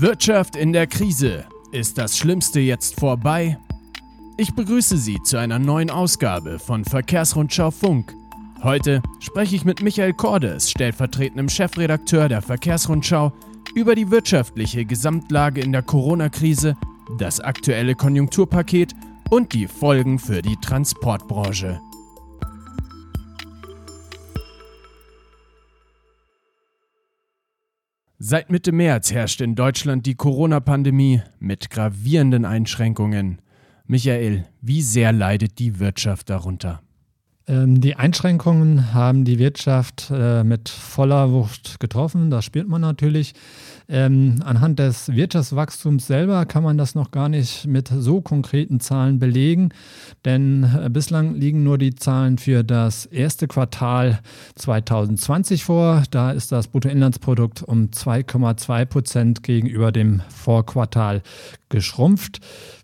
Wirtschaft in der Krise. Ist das Schlimmste jetzt vorbei? Ich begrüße Sie zu einer neuen Ausgabe von Verkehrsrundschau Funk. Heute spreche ich mit Michael Cordes, stellvertretendem Chefredakteur der Verkehrsrundschau, über die wirtschaftliche Gesamtlage in der Corona-Krise, das aktuelle Konjunkturpaket und die Folgen für die Transportbranche. Seit Mitte März herrscht in Deutschland die Corona-Pandemie mit gravierenden Einschränkungen. Michael, wie sehr leidet die Wirtschaft darunter? Ähm, die Einschränkungen haben die Wirtschaft äh, mit voller Wucht getroffen, das spürt man natürlich. Ähm, anhand des Wirtschaftswachstums selber kann man das noch gar nicht mit so konkreten Zahlen belegen, denn äh, bislang liegen nur die Zahlen für das erste Quartal 2020 vor. Da ist das Bruttoinlandsprodukt um 2,2 Prozent gegenüber dem Vorquartal geschrumpft.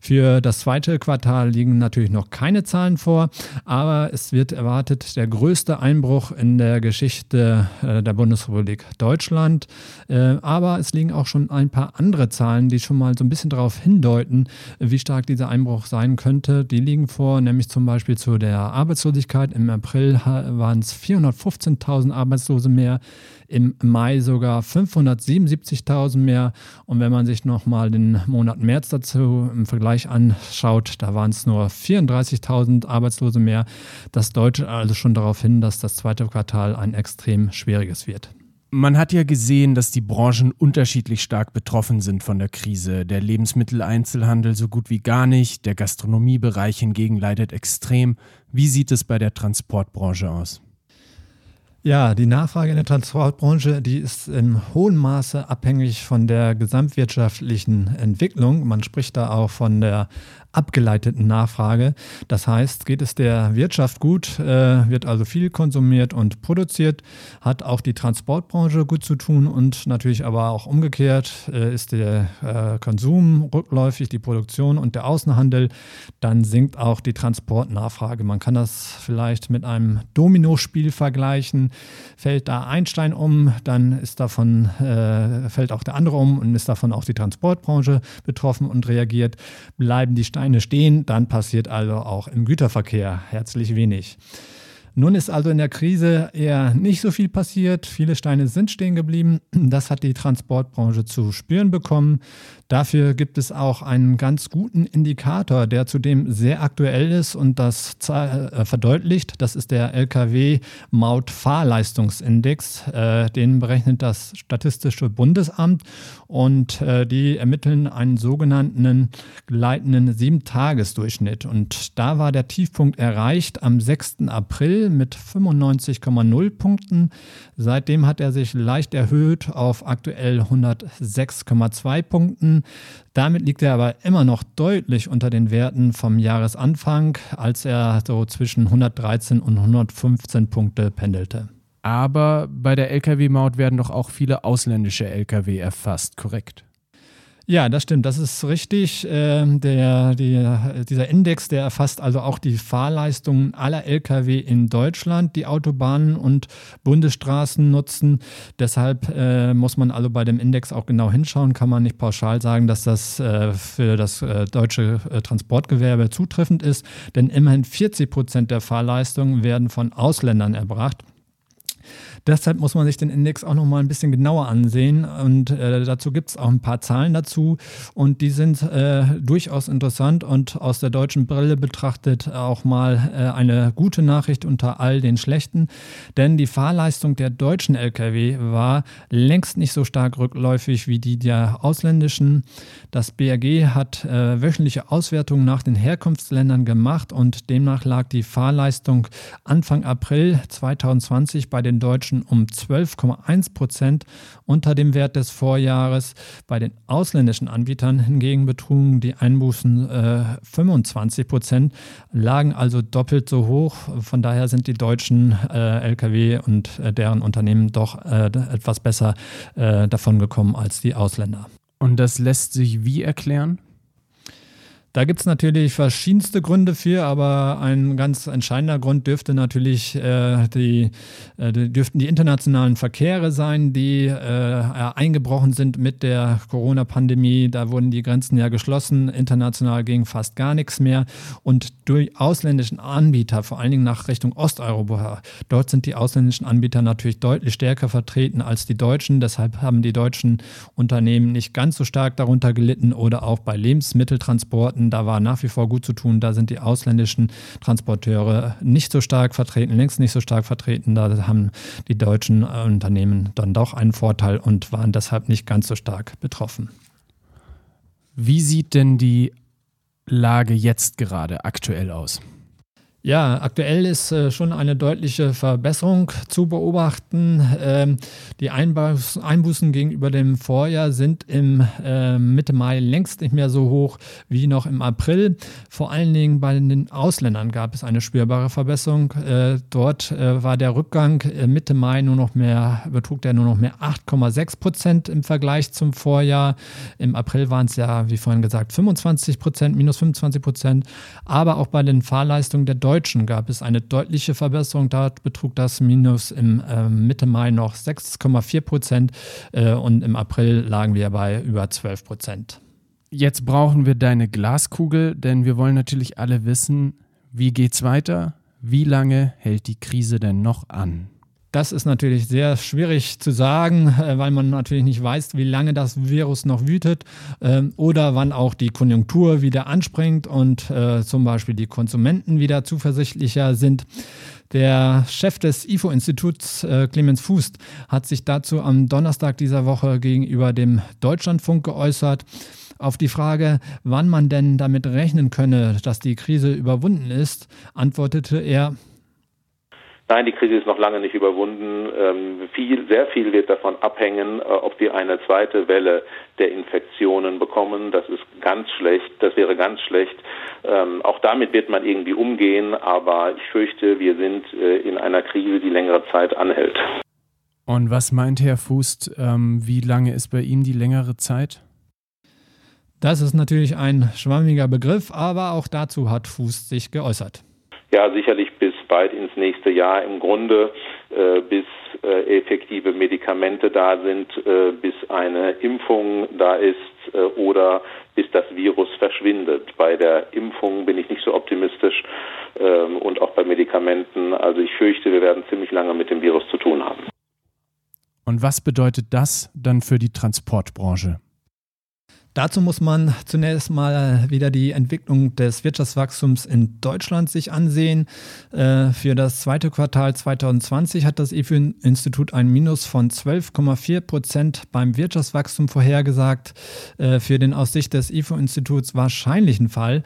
Für das zweite Quartal liegen natürlich noch keine Zahlen vor, aber es wird erwartet der größte Einbruch in der Geschichte äh, der Bundesrepublik Deutschland. Äh, aber es liegen auch schon ein paar andere Zahlen, die schon mal so ein bisschen darauf hindeuten, wie stark dieser Einbruch sein könnte. Die liegen vor, nämlich zum Beispiel zu der Arbeitslosigkeit. Im April waren es 415.000 Arbeitslose mehr, im Mai sogar 577.000 mehr. Und wenn man sich nochmal den Monat März dazu im Vergleich anschaut, da waren es nur 34.000 Arbeitslose mehr. Das deutet also schon darauf hin, dass das zweite Quartal ein extrem schwieriges wird. Man hat ja gesehen, dass die Branchen unterschiedlich stark betroffen sind von der Krise. Der Lebensmitteleinzelhandel so gut wie gar nicht, der Gastronomiebereich hingegen leidet extrem. Wie sieht es bei der Transportbranche aus? Ja, die Nachfrage in der Transportbranche, die ist in hohem Maße abhängig von der gesamtwirtschaftlichen Entwicklung. Man spricht da auch von der abgeleiteten Nachfrage. Das heißt, geht es der Wirtschaft gut, äh, wird also viel konsumiert und produziert, hat auch die Transportbranche gut zu tun und natürlich aber auch umgekehrt äh, ist der äh, Konsum rückläufig, die Produktion und der Außenhandel, dann sinkt auch die Transportnachfrage. Man kann das vielleicht mit einem Dominospiel vergleichen. Fällt da ein Stein um, dann ist davon, äh, fällt auch der andere um und ist davon auch die Transportbranche betroffen und reagiert. Bleiben die Steine Steine stehen, dann passiert also auch im Güterverkehr herzlich wenig. Nun ist also in der Krise eher nicht so viel passiert. Viele Steine sind stehen geblieben. Das hat die Transportbranche zu spüren bekommen. Dafür gibt es auch einen ganz guten Indikator, der zudem sehr aktuell ist und das äh, verdeutlicht. Das ist der LKW-Maut-Fahrleistungsindex. Äh, den berechnet das Statistische Bundesamt und äh, die ermitteln einen sogenannten gleitenden Sieben-Tages-Durchschnitt. Und da war der Tiefpunkt erreicht am 6. April mit 95,0 Punkten. Seitdem hat er sich leicht erhöht auf aktuell 106,2 Punkten. Damit liegt er aber immer noch deutlich unter den Werten vom Jahresanfang, als er so zwischen 113 und 115 Punkte pendelte. Aber bei der Lkw-Maut werden doch auch viele ausländische Lkw erfasst, korrekt? Ja, das stimmt, das ist richtig. Ähm, der, dieser Index, der erfasst also auch die Fahrleistungen aller Lkw in Deutschland, die Autobahnen und Bundesstraßen nutzen. Deshalb äh, muss man also bei dem Index auch genau hinschauen, kann man nicht pauschal sagen, dass das äh, für das äh, deutsche äh, Transportgewerbe zutreffend ist, denn immerhin 40 Prozent der Fahrleistungen werden von Ausländern erbracht. Deshalb muss man sich den Index auch noch mal ein bisschen genauer ansehen und äh, dazu gibt es auch ein paar Zahlen dazu und die sind äh, durchaus interessant und aus der deutschen Brille betrachtet auch mal äh, eine gute Nachricht unter all den schlechten, denn die Fahrleistung der deutschen Lkw war längst nicht so stark rückläufig wie die der ausländischen. Das BRG hat äh, wöchentliche Auswertungen nach den Herkunftsländern gemacht und demnach lag die Fahrleistung Anfang April 2020 bei den deutschen Deutschen um 12,1 Prozent unter dem Wert des Vorjahres. Bei den ausländischen Anbietern hingegen betrugen die Einbußen äh, 25 Prozent, lagen also doppelt so hoch. Von daher sind die deutschen äh, Lkw und äh, deren Unternehmen doch äh, etwas besser äh, davon gekommen als die Ausländer. Und das lässt sich wie erklären? Da gibt es natürlich verschiedenste Gründe für, aber ein ganz entscheidender Grund dürfte natürlich äh, die, äh, dürften die internationalen Verkehre sein, die äh, eingebrochen sind mit der Corona-Pandemie. Da wurden die Grenzen ja geschlossen, international ging fast gar nichts mehr. Und durch ausländischen Anbieter, vor allen Dingen nach Richtung Osteuropa, dort sind die ausländischen Anbieter natürlich deutlich stärker vertreten als die deutschen. Deshalb haben die deutschen Unternehmen nicht ganz so stark darunter gelitten oder auch bei Lebensmitteltransporten Transporten, da war nach wie vor gut zu tun. Da sind die ausländischen Transporteure nicht so stark vertreten, längst nicht so stark vertreten. Da haben die deutschen äh, Unternehmen dann doch einen Vorteil und waren deshalb nicht ganz so stark betroffen. Wie sieht denn die Lage jetzt gerade aktuell aus? Ja, aktuell ist äh, schon eine deutliche Verbesserung zu beobachten. Ähm, die Einbußen, Einbußen gegenüber dem Vorjahr sind im äh, Mitte Mai längst nicht mehr so hoch wie noch im April. Vor allen Dingen bei den Ausländern gab es eine spürbare Verbesserung. Äh, dort äh, war der Rückgang äh, Mitte Mai nur noch mehr, betrug der nur noch mehr 8,6 Prozent im Vergleich zum Vorjahr. Im April waren es ja, wie vorhin gesagt, 25 Prozent, minus 25 Prozent. Aber auch bei den Fahrleistungen der Deutschen Deutschen gab es eine deutliche Verbesserung. Dort betrug das Minus im äh, Mitte Mai noch 6,4 Prozent äh, und im April lagen wir bei über 12 Prozent. Jetzt brauchen wir deine Glaskugel, denn wir wollen natürlich alle wissen, wie geht's weiter? Wie lange hält die Krise denn noch an? Das ist natürlich sehr schwierig zu sagen, äh, weil man natürlich nicht weiß, wie lange das Virus noch wütet ähm, oder wann auch die Konjunktur wieder anspringt und äh, zum Beispiel die Konsumenten wieder zuversichtlicher sind. Der Chef des IFO-Instituts, äh, Clemens Fuß, hat sich dazu am Donnerstag dieser Woche gegenüber dem Deutschlandfunk geäußert. Auf die Frage, wann man denn damit rechnen könne, dass die Krise überwunden ist, antwortete er, Nein, die Krise ist noch lange nicht überwunden. Ähm, viel, sehr viel wird davon abhängen, äh, ob wir eine zweite Welle der Infektionen bekommen. Das ist ganz schlecht. Das wäre ganz schlecht. Ähm, auch damit wird man irgendwie umgehen. Aber ich fürchte, wir sind äh, in einer Krise, die längere Zeit anhält. Und was meint Herr Fußt, ähm, wie lange ist bei ihm die längere Zeit? Das ist natürlich ein schwammiger Begriff, aber auch dazu hat Fuß sich geäußert. Ja, sicherlich bis weit ins nächste Jahr im Grunde, äh, bis äh, effektive Medikamente da sind, äh, bis eine Impfung da ist äh, oder bis das Virus verschwindet. Bei der Impfung bin ich nicht so optimistisch ähm, und auch bei Medikamenten. Also ich fürchte, wir werden ziemlich lange mit dem Virus zu tun haben. Und was bedeutet das dann für die Transportbranche? Dazu muss man zunächst mal wieder die Entwicklung des Wirtschaftswachstums in Deutschland sich ansehen. Äh, für das zweite Quartal 2020 hat das IFO-Institut ein Minus von 12,4 Prozent beim Wirtschaftswachstum vorhergesagt. Äh, für den aus Sicht des IFO-Instituts wahrscheinlichen Fall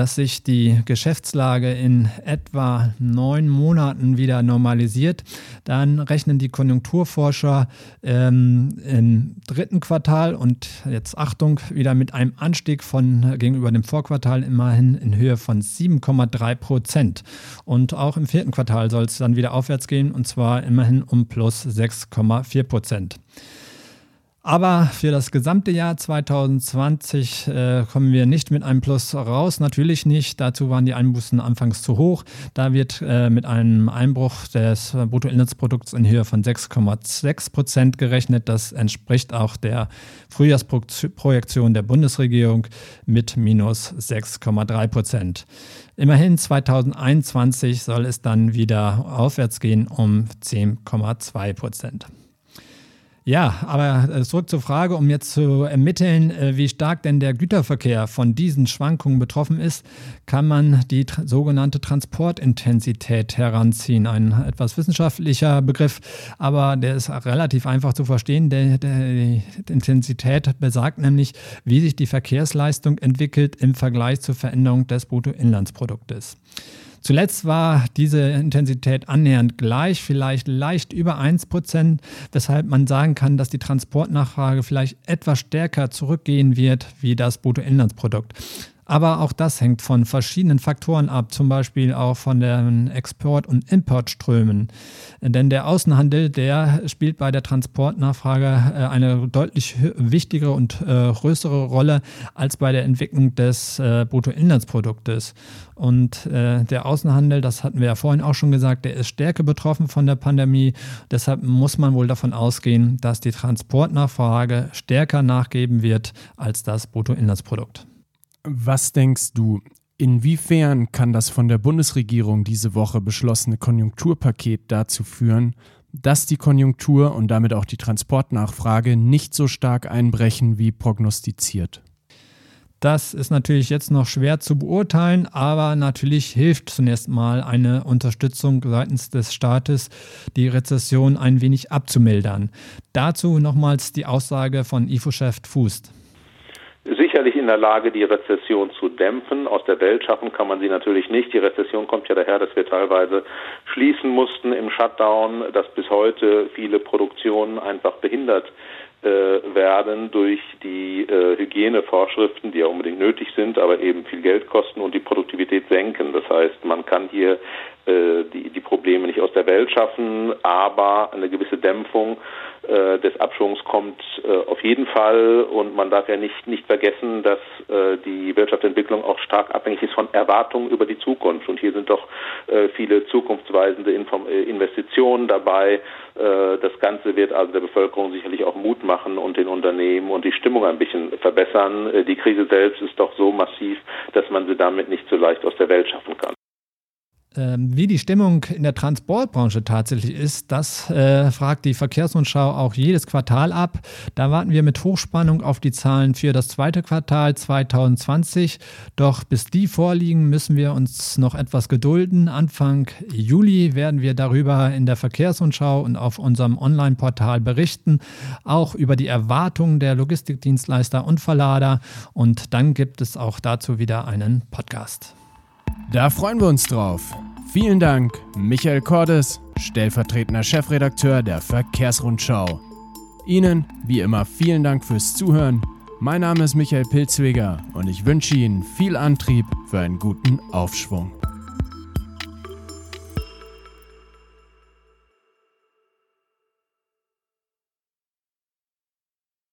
dass sich die Geschäftslage in etwa neun Monaten wieder normalisiert. Dann rechnen die Konjunkturforscher ähm, im dritten Quartal und jetzt Achtung wieder mit einem Anstieg von gegenüber dem Vorquartal immerhin in Höhe von 7,3 Prozent. Und auch im vierten Quartal soll es dann wieder aufwärts gehen und zwar immerhin um plus 6,4 Prozent. Aber für das gesamte Jahr 2020 äh, kommen wir nicht mit einem Plus raus, natürlich nicht. Dazu waren die Einbußen anfangs zu hoch. Da wird äh, mit einem Einbruch des Bruttoinlandsprodukts in Höhe von 6,6 Prozent gerechnet. Das entspricht auch der Frühjahrsprojektion der Bundesregierung mit minus 6,3 Prozent. Immerhin 2021 soll es dann wieder aufwärts gehen um 10,2 Prozent. Ja, aber äh, zurück zur Frage, um jetzt zu ermitteln, äh, wie stark denn der Güterverkehr von diesen Schwankungen betroffen ist, kann man die sogenannte Transportintensität heranziehen. Ein etwas wissenschaftlicher Begriff, aber der ist relativ einfach zu verstehen. Die Intensität besagt nämlich, wie sich die Verkehrsleistung entwickelt im Vergleich zur Veränderung des Bruttoinlandsproduktes. Zuletzt war diese Intensität annähernd gleich, vielleicht leicht über 1%, weshalb man sagen kann, dass die Transportnachfrage vielleicht etwas stärker zurückgehen wird wie das Bruttoinlandsprodukt. Aber auch das hängt von verschiedenen Faktoren ab, zum Beispiel auch von den Export- und Importströmen. Denn der Außenhandel, der spielt bei der Transportnachfrage äh, eine deutlich wichtigere und äh, größere Rolle als bei der Entwicklung des äh, Bruttoinlandsproduktes. Und der Außenhandel, das hatten wir ja vorhin auch schon gesagt, der ist stärker betroffen von der Pandemie. Deshalb muss man wohl davon ausgehen, dass die Transportnachfrage stärker nachgeben wird als das Bruttoinlandsprodukt. Was denkst du, inwiefern kann das von der Bundesregierung diese Woche beschlossene Konjunkturpaket dazu führen, dass die Konjunktur und damit auch die Transportnachfrage nicht so stark einbrechen wie prognostiziert? Das ist natürlich jetzt noch schwer zu beurteilen, aber natürlich hilft zunächst mal eine Unterstützung seitens des Staates, die Rezession ein wenig abzumildern. Dazu nochmals die Aussage von IFO-Chef Fußt sicherlich in der Lage, die Rezession zu dämpfen. Aus der Welt schaffen kann man sie natürlich nicht. Die Rezession kommt ja daher, dass wir teilweise schließen mussten im Shutdown, dass bis heute viele Produktionen einfach behindert äh, werden durch die äh, Hygienevorschriften, die ja unbedingt nötig sind, aber eben viel Geld kosten und die Produktivität senken. Das heißt, man kann hier äh, die, die Probleme nicht aus der Welt schaffen, aber eine gewisse Dämpfung äh, des Abschwungs kommt äh, auf jeden Fall und man darf ja nicht, nicht vergessen, dass äh, die Wirtschaftsentwicklung auch stark abhängig ist von Erwartungen über die Zukunft und hier sind doch äh, viele zukunftsweisende Inform äh, Investitionen dabei. das Ganze wird also der Bevölkerung sicherlich auch Mut machen und den Unternehmen und die Stimmung ein bisschen verbessern. die Krise selbst ist doch so massiv, dass man sie damit nicht so leicht aus der Welt schaffen kann. Ähm, wie die Stimmung in der Transportbranche tatsächlich ist, das äh, fragt die Verkehrsrundschau auch jedes Quartal ab. Da warten wir mit Hochspannung auf die Zahlen für das zweite Quartal 2020. Doch bis die vorliegen, müssen wir uns noch etwas gedulden. Anfang Juli werden wir darüber in der Verkehrsrundschau und auf unserem Online-Portal berichten, auch über die Erwartungen der Logistikdienstleister und Verlader. Und dann gibt es auch dazu wieder einen Podcast. Da freuen wir uns drauf. Vielen Dank, Michael Cordes, stellvertretender Chefredakteur der Verkehrsrundschau. Ihnen, wie immer, vielen Dank fürs Zuhören. Mein Name ist Michael Pilzweger und ich wünsche Ihnen viel Antrieb für einen guten Aufschwung.